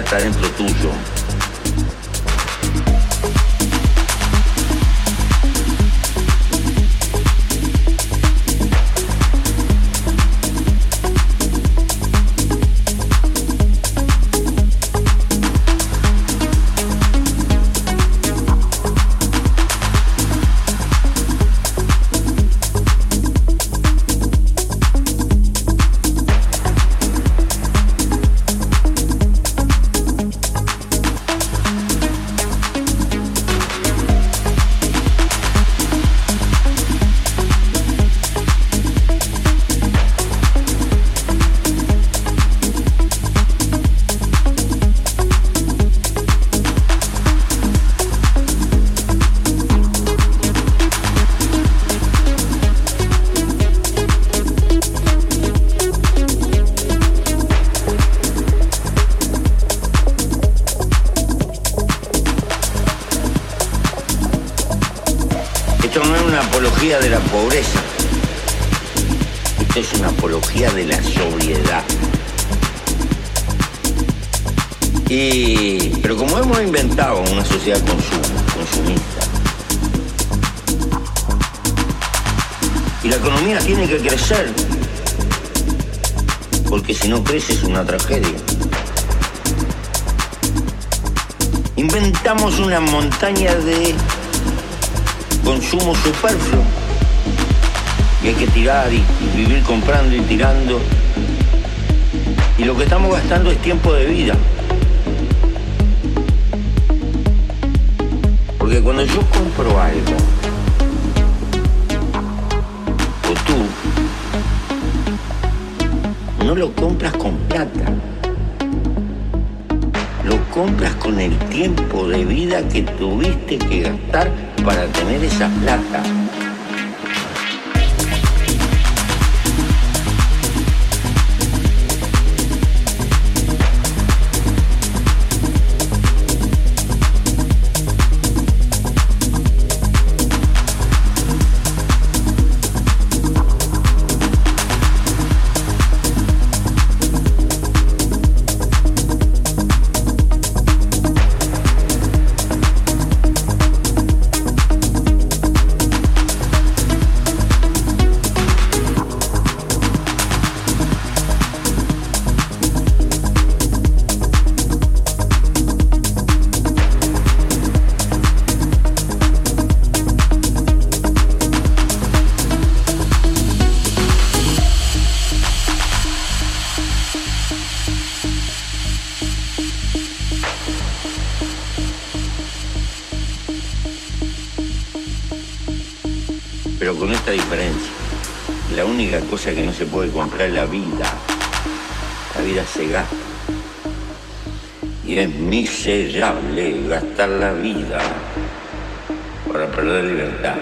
está dentro tuyo. Porque la felicidad está dentro tuyo. porque si no crece es una tragedia. Inventamos una montaña de consumo superfluo y hay que tirar y, vivir comprando y tirando. Y lo que estamos gastando es tiempo de vida. Yo compro algo, o tú, no lo compras con plata. Lo compras con el tiempo de vida que tuviste que gastar para tener esa plata. Que no se puede comprar la vida. La vida se gasta. Y es miserable gastar la vida para perder libertad.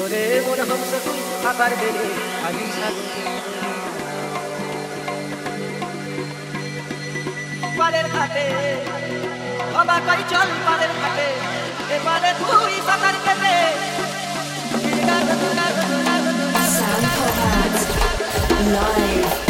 করে মনে হামসা তুই আকার বেড়ে আমি পালের ঘাটে, বাবা কই চল পালের ঘাটে এবারে তুই সাঁতার কেটে Live.